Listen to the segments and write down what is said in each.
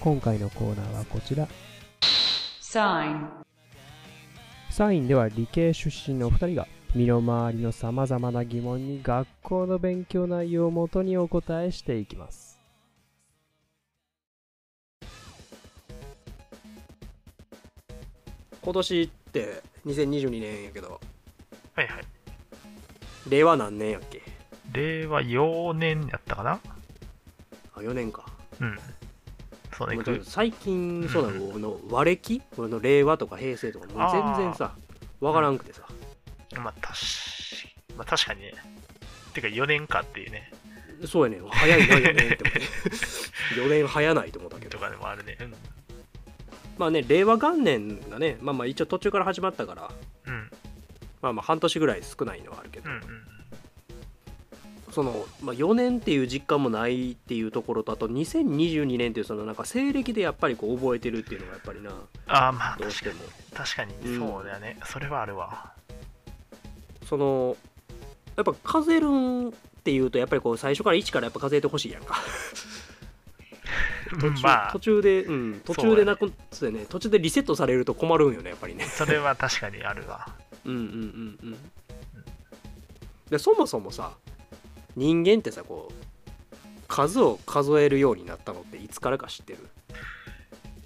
今回のコーナーはこちら。Sign. サインでは理系出身のお二人が身の回りの様々な疑問に学校の勉強内容をもとにお答えしていきます。今年って2022年やけどはいはい。令和何年やっけ？令和4年やったかな？あ4年かうん。そうね。最近そうなのこの和暦？この令和とか平成とかもう全然さわからんくてさまあ、たし、まあ、確かにね。てか4年かっていうね。そうやねん早いな4年って思って 4年早ないと思ったけどとかでもあるね。うん。まあね令和元年がねまあまあ一応途中から始まったからうん。まあまあ半年ぐらい少ないのはあるけど、うんうん。その、まあ、4年っていう実感もないっていうところとあと2022年っていうそのなんか西暦でやっぱりこう覚えてるっていうのがやっぱりな。ああ、まあどうしても確かに。うんそうだよね。それはあるわ。そのやっぱ数えるんっていうとやっぱりこう最初から1からやっぱ数えてほしいやんか。途中,、まあ途、中でうん途中でなくそうやね。途中でリセットされると困るんよねやっぱりね。それは確かにあるわ。うんうんうん。うん。でそもそもさ人間ってさこう数を数えるようになったのっていつからか知ってる？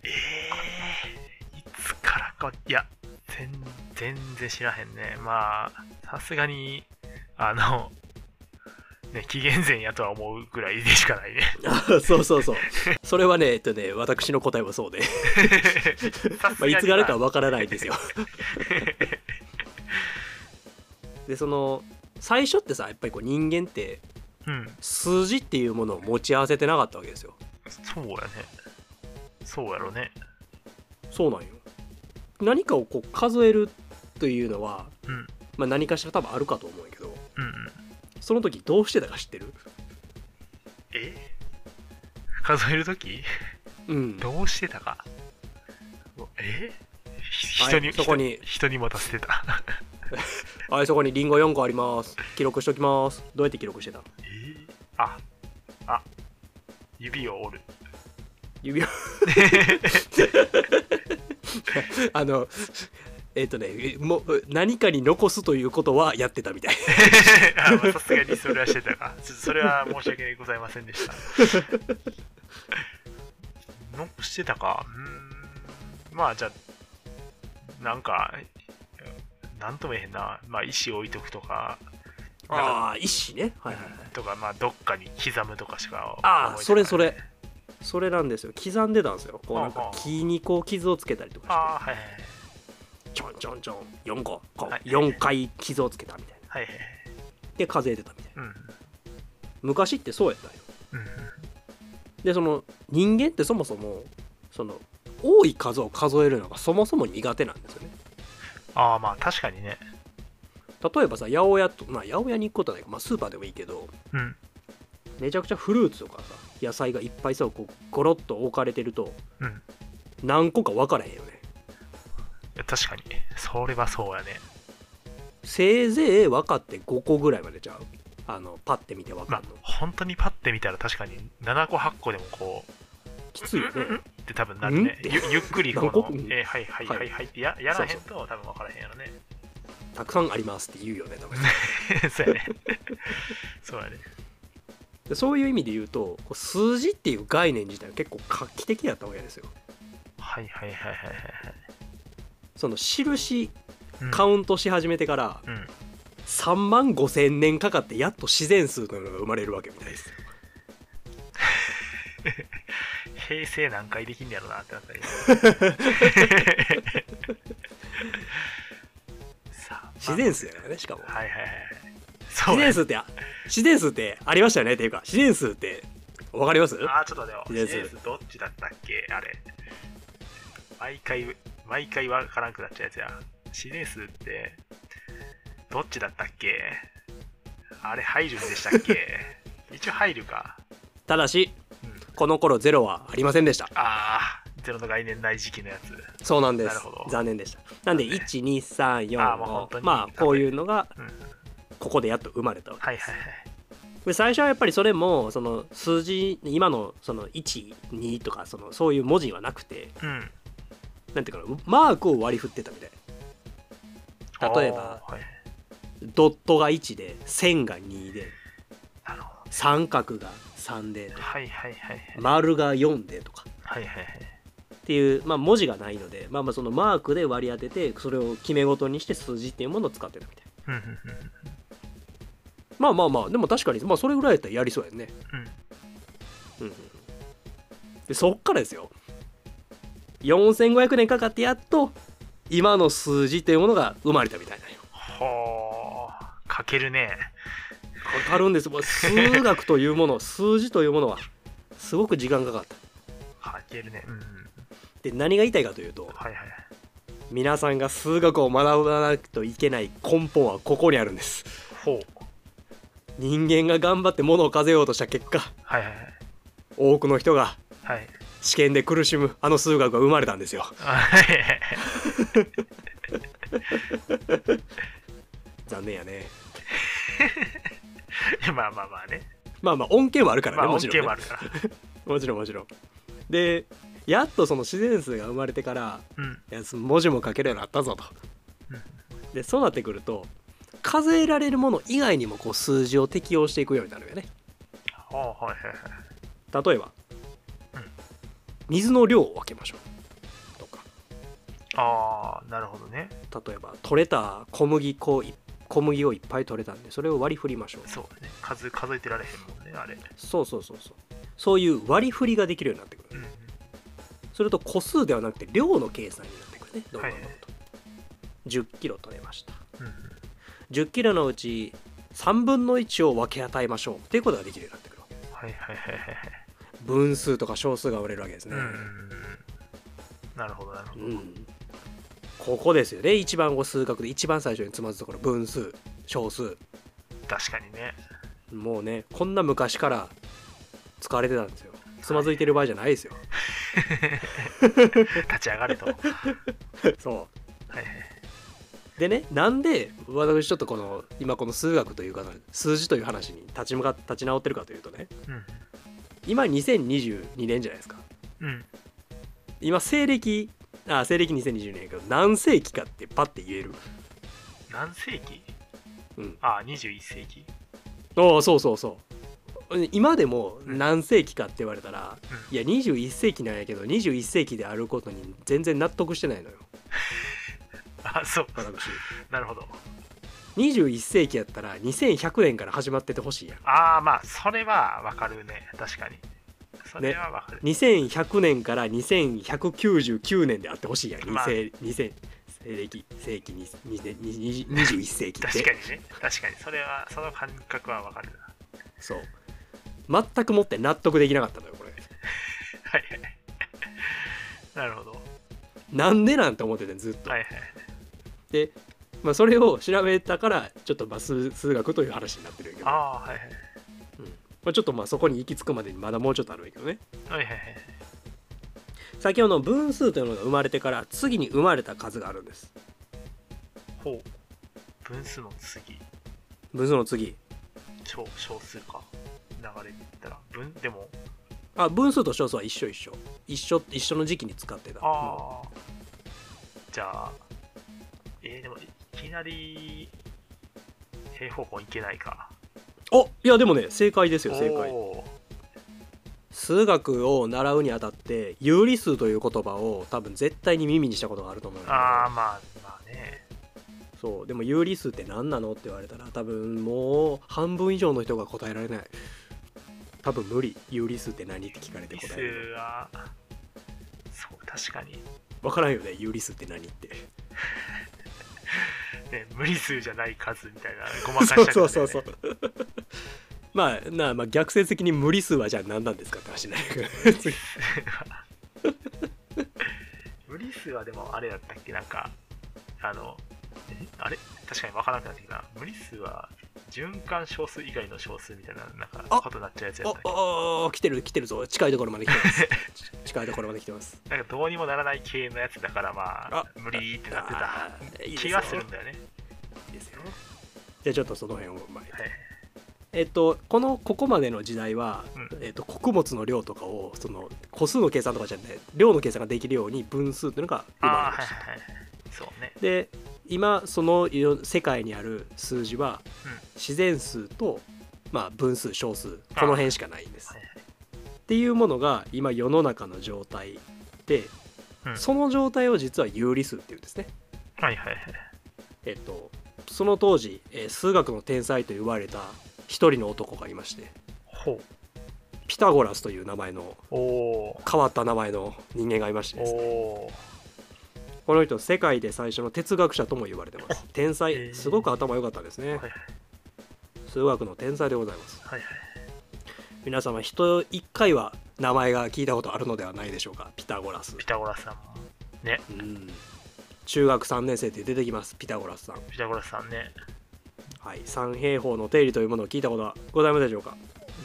ええいつからか、いや、全全然知らへんね。まあ、さすがに、あの、ね、紀元前やとは思うぐらいでしかないね。あそうそうそう。それはねえっとね私の答えはそうで、まあ、いつからかわからないんですよ。でその最初ってさやっぱりこう人間ってうん、数字っていうものを持ち合わせてなかったわけですよ。そうやね。そうやろね。そうなんよ。何かをこう数えるというのは、うん。まあ、何かしら多分あるかと思うんやけどうんうん。その時どうしてたか知ってる？え？数えるときうん。どうしてたか？え？人に、そこに。人人に持たせてた。はいそこにリンゴ4個あります記録しときますどうやって記録してた？えあ、あ、指を折る。指輪 あのえっ、とねもう何かに残すということはやってたみたい さすがにそれはしてたか。それは申し訳ございませんでした。残してたか。うーん。まあじゃあ、なんか、なんとも言えへんな。まあ石置いとくとか、ああ一種ね。はいはいはい。とか、まあどっかに刻むとかしかああそれそれ。それなんですよ。刻んでたんですよ。こうなんか木にこう傷をつけたりとかああ、はいはいしてちょんちょんちょん4個。こうはい4回傷をつけたみたいな。はい。はいはい。で数えてたみたいな。うん。昔ってそうやったんよ。うん。でその人間ってそもそもその多い数を数えるのがそもそも苦手なんですよねああ、まあ確かにね。例えばさ八百屋とまあ八百屋に行くことはないか、まあ、スーパーでもいいけどうん。めちゃくちゃフルーツとかさ野菜がいっぱいさこうゴロッと置かれてるとうん。何個か分からへんよね確かに。それはそうやね。せいぜい分かって5個ぐらいまでちゃう？あのパッて見て分まあかんの、本当にパッて見たら確かに7個8個でもこう、きついよねって多分なるねうん？ゆゆっくりこの、えーはいはいはいはいってややらへんと多分分からへんやろね。たくさんありますって言うよね多分 そうやね。そうやね。でそういう意味で言うとこう数字っていう概念自体は結構画期的だったわけですよはいはいはいはいはいはい。その印うんカウントし始めてからうん。3万5千年かかってやっと自然数というのが生まれるわけみたいです平成何回できんねやろなってなったり。さあ自然数やからねしかもはいはいはい。そうや自然数って自然数ってありましたよねっていうか自然数って分わかります？あー、ちょっと待ってよ。シネーズシネーズどっちだったっけ？あれ。毎回、毎回わからんくなっちゃうやつや。シネースって、どっちだったっけ？あれ、入るんでしたっけ？一応入るか。ただしうん、この頃ゼロはありませんでしたあー、ゼロの概念ない時期のやつ。そうなんです残念でしたなんで？そうね1234あーもう本当にのまあこういうのがうん。ここでやっと生まれたわけはいはいはい。で最初はやっぱりそれもその数字今のその12とかそのそういう文字はなくてうん。なんていうかなマークを割り振ってたみたい例えばはい、ドットが1で線が2で。三角が3でとか。はいはいはいはい。丸が4でとか。はいはいはい。っていう、まあ、文字がないので、まあ、まあそのマークで割り当ててそれを決め事にして数字っていうものを使ってたみたいまあまあまあでも確かに、まあ、それぐらいやったらやりそうやね、うん。うん。でそっからですよ。4500年かかってやっと今の数字っていうものが生まれたみたいなよ。ほー、かけるね。かかるんですもう数学というもの 数字というものはすごく時間かかったかけるね。うんうん。で何が言いたいかというとはいはい。皆さんが数学を学ばなくといけない根本はここにあるんですほう。人間が頑張って物を数えようとした結果はいはいはい。多くの人がはい。試験で苦しむあの数学が生まれたんですよ 残念やね まあまあまあね。まあまあ恩恵はあるからね、まあ、もちろん、ね恩恵もあ、るから。もちろんもちろんでやっとその自然数が生まれてからうん。いや文字も書けるようになったぞとうんでそうなってくると数えられるもの以外にもこう数字を適用していくようになるよねほうはいはいはい。例えば、うん水の量を分けましょうとかああ、なるほどね。例えば取れた小麦粉い小麦をいっぱい取れたんでそれを割り振りましょうそうだね。数数えてられへんもんね、あれ。そうそうそうそうそういう割り振りができるようになってくるうんうん。すると個数ではなくて量の計算になってくるねどんどんどんどんはい10キロ取れましたうんうん10キロのうち3分の1を分け与えましょうっていうことができるようになってくるはいはいはいはいはい。分数とか小数が売れるわけですね、うん。なるほどなるほど。うんここですよね一番こう数学で一番最初につまずくところ分数小数確かにね。もうねこんな昔から使われてたんですよつまずいてる場合じゃないですよ 立ち上がれと。はいそはい。うでねなんで私ちょっとこの今この数学というか数字という話に立ち向か立ち直ってるかというとねうん。今2022年じゃないですかうん。今西暦あ西暦2020年やけど何世紀かってパッて言える何世紀？うんああ、21世紀。ああそうそうそう今でも何世紀かって言われたら、うんいや21世紀なんやけど21世紀であることに全然納得してないのよ あそう。私なるほど。21世紀やったら2100年から始まっててほしいやんああ、まあ、それはわかるね。確かに。それはわかる。2100年から2199年であってほしいやん、まあ2000 2000西暦世紀ににに21世紀って確かにね。確かに。それは、その感覚はわかるな。そう全くもって納得できなかったのよこれ はいはい。なるほど。なんでなんて思っててずっと、はいはい。で、まあ、それを調べたからちょっとまあ数数学という話になってるけどああ、はいはい。まあ、ちょっとまあそこに行き着くまでにまだもうちょっとあるんやけどねはいはいはい。先ほどの分数というのが生まれてから次に生まれた数があるんですほう。分数の次、分数の次小小数か。流れで言ったら。分、でも、あ分数と小数は一緒一緒一緒一緒の時期に使ってたああ。じゃあ、えー、でも、いきなり、平方根いけないか。おいやでもね正解ですよ正解。数学を習うにあたって有理数という言葉を多分絶対に耳にしたことがあると思うんだけどああ、まあ、まあね。そうでも有理数って何なのって言われたら多分もう半分以上の人が答えられない。多分無理。有理数って何って聞かれて理数答えるは、そう、確かに。分からんよね有理数って何ってね、無理数じゃない数みたいな、ごまかしちゃそうそうそうそう。まあなあまあ逆説的に無理数はじゃあ何なんですかって話になる。無理数はでもあれだったっけ？なんかあのえ？あれ？確かに分からなくなってきたな。無理数は循環小数以外の小数みたいななんかあことになっちゃうやつやっおお来てる来てるぞ。近いところまで来てます。近いところまで来てます。なんかどうにもならない系のやつだからまああ無理ってなってあた気がするんだよね。いいですよ。じゃあちょっとその辺を。まあはい。えっとこのここまでの時代は、うん。えっと、穀物の量とかをその個数の計算とかじゃなくて量の計算ができるように分数っていうのが生まれました。はいはいはい。そうね。で今その世界にある数字はうん自然数と、まあ、分数小数この辺しかないんです。っていうものが今世の中の状態で、うん。その状態を実は有理数っていうんですね。はいはいはい。えっとその当時、えー数学の天才と言われた一人の男がいましてほピタゴラスという名前の変わった名前の人間がいましてですね。この人世界で最初の哲学者とも言われてます。天へ才ー。すごく頭良かったですね数学の天才でございます。はいはい。皆様人一回は名前が聞いたことあるのではないでしょうか？ピタゴラス。ピタゴラスさんも。ね。うん。中学3年生で出てきますピタゴラスさん。ピタゴラスさんね。はい。三平方の定理というものを聞いたことはございますでしょうか？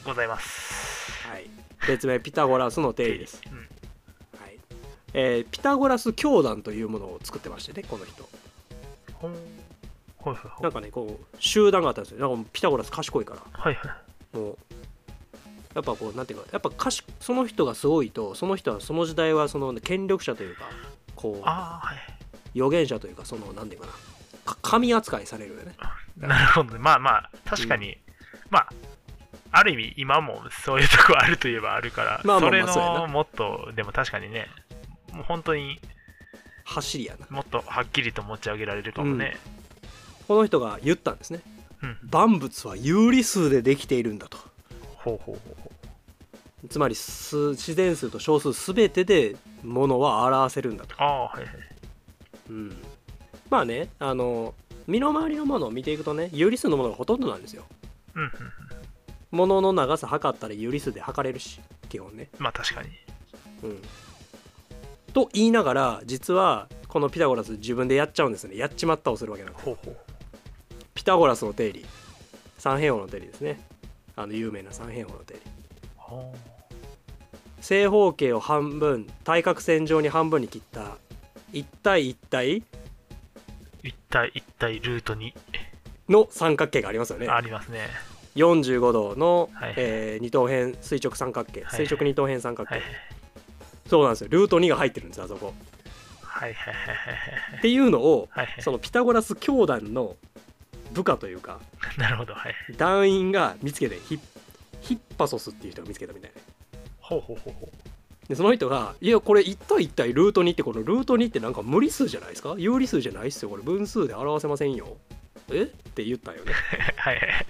ございます。はい。別名ピタゴラスの定理です、うん。はい。えーピタゴラス教団というものを作ってましてねこの人はいはいなんかねこう集団があったんですよ。なんかピタゴラス賢いから。はいはい。もうやっぱこうなんていうかやっぱ賢その人がすごいとその人はその時代はその権力者というかこうああはい。預言者というかそのなんていうかなか神扱いされるよね。なるほどね。まあまあ確かに、まあある意味今もそういうとこあるといえばあるから、まあまあそれのもっとでも確かにねもう本当に走りやな。もっとはっきりと持ち上げられるかもね、この人が言ったんですね。うん。万物は有理数でできているんだと。つまり数自然数と小数全てでものは表せるんだと。あはいはい。うん、まあねあの身の回りのものを見ていくとね有理数のものがほとんどなんですよ。うんうんものの長さ測ったら有理数で測れるし基本ね。まあ確かに。うん。と言いながら実はこのピタゴラス自分でやっちゃうんですね。やっちまったをするわけなんですほうほうピタゴラスの定理。三平方の定理ですね。あの有名な三平方の定理。正方形を半分対角線上に半分に切った1対1対一体一体ルートに。の三角形がありますよね。ありますね。45度の、はいえー二等辺垂直三角形。はい垂直二等辺三角形、はいそうなんですよ。ルート2が入ってるんですあそこ。はいはいはいはい。っていうのをはいはい。そのピタゴラス教団の部下というか なるほどはい。団員が見つけてヒッヒッパソスっていう人が見つけたみたいなほうほうほうほう。でその人が「いやこれ1対1対ルート2ってこのルート2ってなんか無理数じゃないですか？有理数じゃないっすよこれ分数で表せませんよ」え？って言ったんよね。はいはいはい。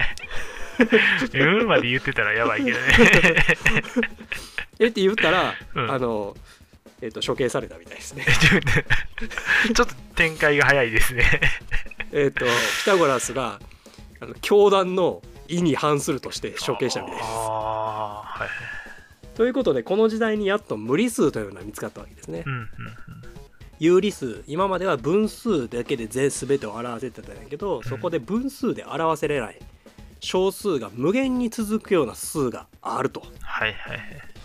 うんまで言ってたらやばいけどね。え？って言ったら、うん。あのえっ、と処刑されたみたいですね。ちょっと展開が早いですねえっとピタゴラスがあの教団の意に反するとして処刑したみたいです。はい。ということでこの時代にやっと無理数というのが見つかったわけですね。うんうん有理数今までは分数だけで全全てを表せてたんやけど、そこで分数で表せれない小数が無限に続くような数があると。はいはいはい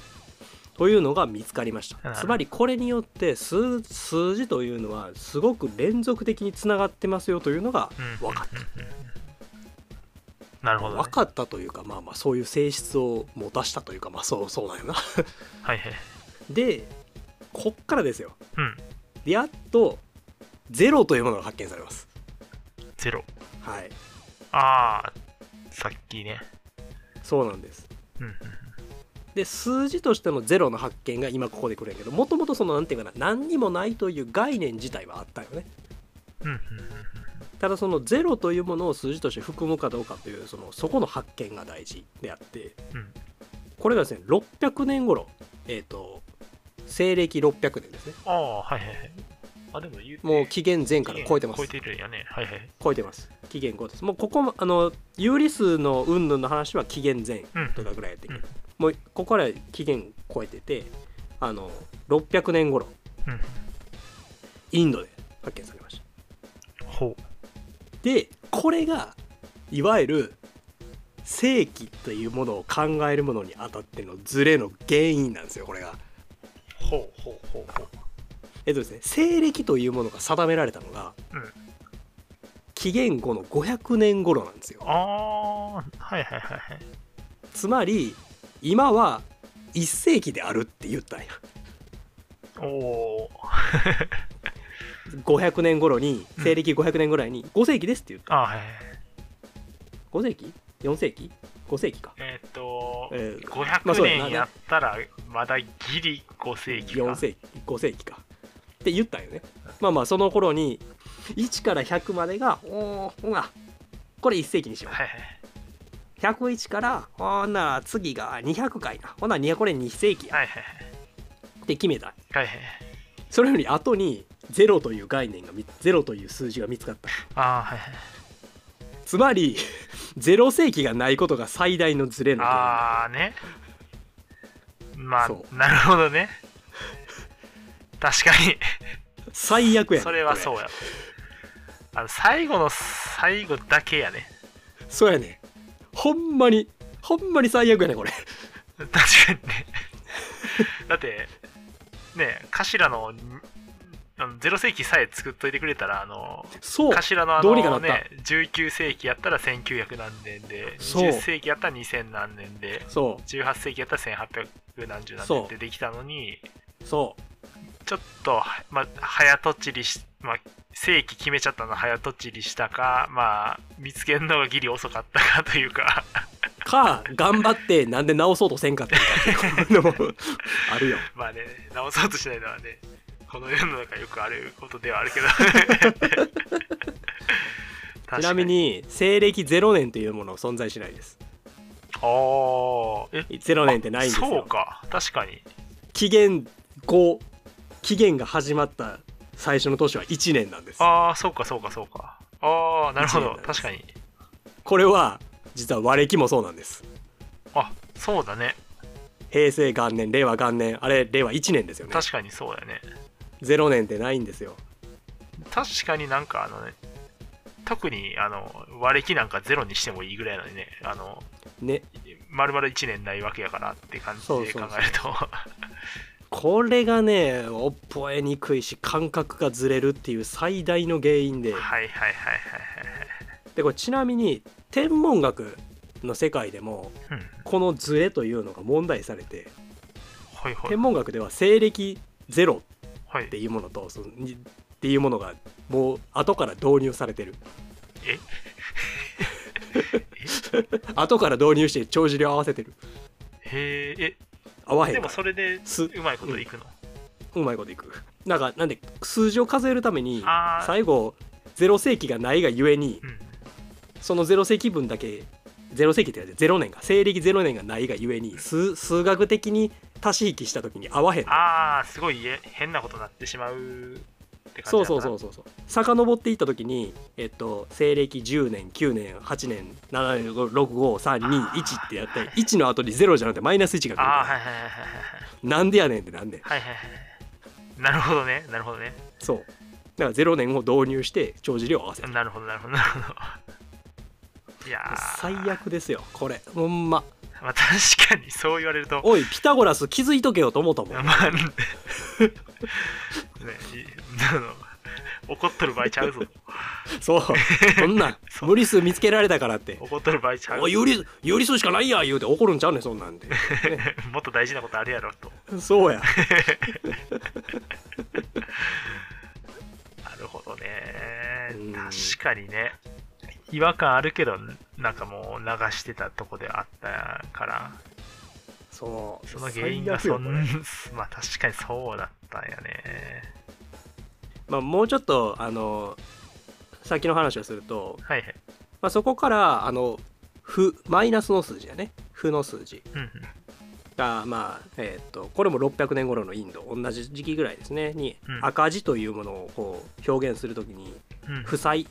というのが見つかりました。つまりこれによって数数字というのはすごく連続的につながってますよというのがうん。分かった、うん。うんうんなるほど、ね。分、かったというかまあまあそういう性質を持たしたというか まあそうそうなんよな。はいはい。でこっからですよ。うん。でやっとゼロというものが発見されます。ゼロ。はい。ああさっきね。そうなんです。うんうんで数字としてのゼロの発見が今ここで来るんやけどもともとそのなんていうかな何にもないという概念自体はあったよね。うんうんうんただそのゼロというものを数字として含むかどうかというそのそこの発見が大事であってうん。これがですね600年頃えっ、と西暦600年ですね。ああはいはいはい。あ、でももう紀元前から超えてます。超えてるんやね。はいはい。超えてます。紀元後です。もうここもあの有理数の云々の話は紀元前うん。とかぐらいやってる、うんもうここから紀元超えててあの600年頃うん。インドで発見されましたほう。でこれがいわゆる正規というものを考えるものにあたってのズレの原因なんですよこれがほうほうほうほう。えっとですね西暦というものが定められたのが、うん紀元後の500年頃なんですよああ、はいはいはいはい。つまり今は1世紀であるって言ったんやおお500年頃にうん西暦500年ぐらいに5世紀ですって言ったー。あはいはいはい。5世紀 ?4 世紀 ?5 世紀か、えーっと、えーまあ500そうやな年やったらまだギリ5世紀か。4世紀5世紀かって言ったんよねまあまあその頃に1から100までがおーほらこれ1世紀にしようはいはい。101からほんなら次が200回なほんなら2これ2世紀やはいはいって決めたはい。はいはい。それより後に0という概念がみ0という数字が見つかったああ、はいはい。つまり0世紀がないことが最大のズレの原ああね。まそあ、なるほどね。確かに。因最悪やねそれはそうや。あの最後の最後だけやね。そうやねほんまにほんまに最悪やねこれ。確かにね。だって、ね、頭のあの0世紀さえ作っといてくれたら、あの、そう。頭のあのね、19世紀やったら1900何年で、そう。20世紀やったら2000何年で、そ18世紀やったら1800何十何年ってできたのに、う。そちょっと、まあ、早とちりし、まあ、世紀決めちゃったの早とちりしたか、まあ、見つけるのがギリ遅かったかというか、う か頑張ってなんで直そうとせんかったのかっていうのも あるよ。まあね、直そうとしないのはね、この世の中よくあることではあるけど。ちなみ、に西暦0年というものは存在しないです。ああ、え、0年ってないんですよ。そうか、確かに。紀元後紀元が始まった最初の年は1年なんです。ああ、そうか、そうか、そうか。ああ、なるほど。確かに。これは実は和暦もそうなんです。あそうだね、平成元年令和元年あれ令和1年ですよね。確かにそうだね。0年ってないんですよ。確かになんかあのね、特にあの割歴なんかゼロにしてもいいぐらいなのにね、あの、ね。丸々1年ないわけやからって感じで考えると。これがね覚えにくいし感覚がずれるっていう最大の原因で。はいはいはいはいはいでこれちなみに天文学の世界でもはい。うん。このズレというのが問題されてはいはい。天。文学では西暦ゼロはいっていうものとそのにっていうものがもう後から導入されてる。え？後から導入して帳尻を合わせてる。へえ、え、合わへんからそれですうまいこといくの、うまいこといく。なんかなんで数字を数えるために最後0世紀がないがゆえにうん。その0世紀分だけ0世紀って言われて0年が西暦0年がないがゆえに数数学的に足し引きした時に合わへんの。ああ、すごいえ変なことになってしまうって感じそうそうう。そうそうそう遡っていった時にえっと西暦10年9年8年7年6531ってやって1の後に0じゃなくてマイナス1が来るあはいはいはいはいはい。らなんでやねんってなんではいはいはい。なるほどね、なるほどね。そうだから0年を導入して帳尻を合わせるなるほど、なるほど、なるほど。いやー最悪ですよこれほんままあ確かにそう言われると、おいピタゴラス気づいとけよと思ったもん。まあ、ね、あの怒っとる場合ちゃうぞ。そう。そんな 無理数見つけられたからって。怒っとる場合ちゃうおい有理有理数しかないや言うて怒るんちゃうねんそんなんで。もっと大事なことあるやろと。そうや。なるほどね。うん。確かにね。違和感あるけど、なんかもう流してたとこであったから、そう。その原因がそん最悪よこれ。まあ確かにそうだったんやね。まあもうちょっとあの先の話をすると、はいはい。まあ、そこからあの負マイナスの数字やね。負の数字。うんうん。がまあえーっとこれも600年頃のインド同じ時期ぐらいですね。にうん。赤字というものをこう表現するときにうん。負債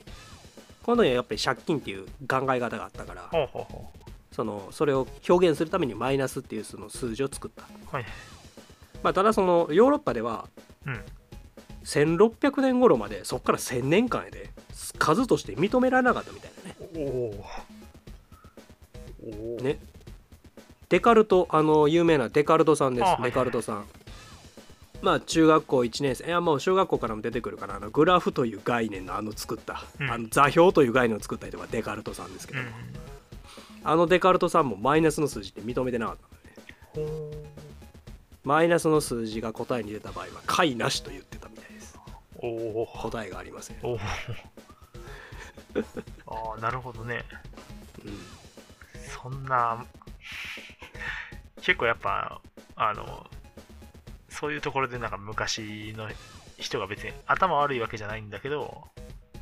この時はやっぱり借金っていう考え方があったからほうほうほそのそれを表現するためにマイナスっていうその数字を作った、うはい。まあ、ただそのヨーロッパではうん。1600年頃までそこから1000年間で数として認められなかったみたいなね。おおね。デカルトあの有名なデカルトさんです、はい。デカルトさんまあ中学校1年生。いやもう小学校からも出てくるかな。あのグラフという概念のあの作った、うん。あの座標という概念を作った人がデカルトさんですけど、うん。あのデカルトさんもマイナスの数字って認めてなかったのね。ほマイナスの数字が答えに出た場合は解なしと言ってたみたいです。答えがありません、ああなるほどね。うん。そんな結構やっぱあのそういうところでなんか昔の人が別に頭悪いわけじゃないんだけど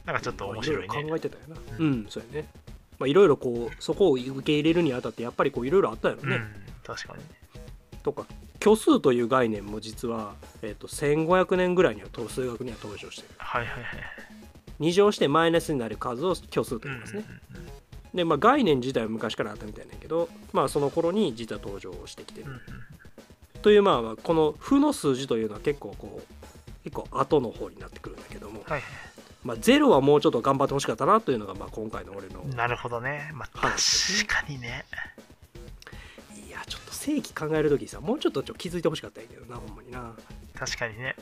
なんかちょっと面白いね。まあ考えてたよな。ううん、そうやね。まあいろいろこうそこを受け入れるにあたってやっぱりこういろいろあったよね、うん確かに。とか虚数という概念も実は、えっと1500年ぐらいにはと数学には登場してる。はいはいはい。2乗してマイナスになる数を虚数と言いますね、でまあ概念自体は昔からあったみたいなんやけどまあその頃に実は登場してきてる、うんうんというまあこの負の数字というのは結構こう結構後の方になってくるんだけども、はいまあ、ゼロはもうちょっと頑張ってほしかったなというのがまあ今回の俺のなるほどねまあ確はいかにね。いやちょっと正規考える時さもうちょっとちょ気づいてほしかったんやけどなほんまにな。確かにね。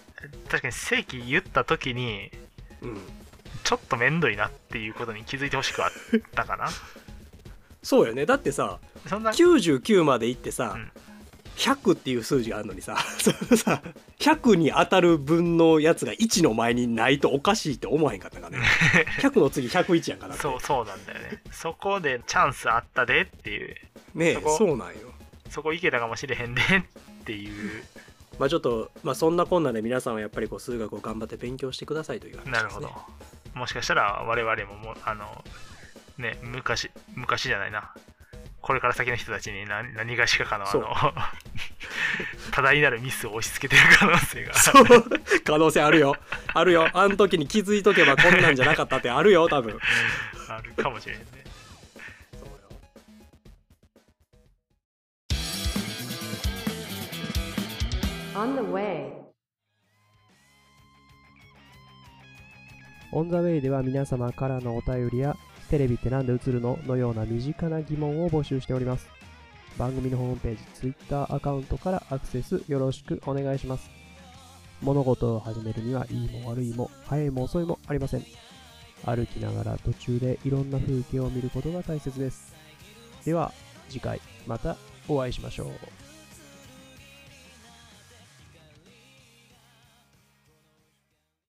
確かに正規言った時にうん。ちょっとめんどいなっていうことに気づいてほしくはあったかな。そうよね。だってさそんな99までいってさ、うん100っていう数字があるのにさ。そのさ。100に当たる分のやつが1の前にないとおかしいって思わへんかったかね。100の次101やんかなそうそうなんだよね。そこでチャンスあったでっていう。ねえそこそうなんよ。そこいけたかもしれへんで。っていう。まあちょっとまあそんなこんなで皆さんはやっぱりこう数学を頑張って勉強してくださいという話です、ね、なるほど。もしかしたら我々ももうあのね昔昔じゃないなこれから先の人たちに何何がしかかのあの 多大なるミスを押し付けてる可能性が。そう。可能性あるよ。あるよ。あの時に気づいとけばこんなんじゃなかったってあるよ多分。うん。あるかもしれんね。On the way. オンザウェイでは皆様からのお便りやテレビってなんで映るののような身近な疑問を募集しております。番組のホームページ、Twitter アカウントからアクセスよろしくお願いします。物事を始めるにはいいも悪いも早いも遅いもありません。歩きながら途中でいろんな風景を見ることが大切です。では次回またお会いしましょう。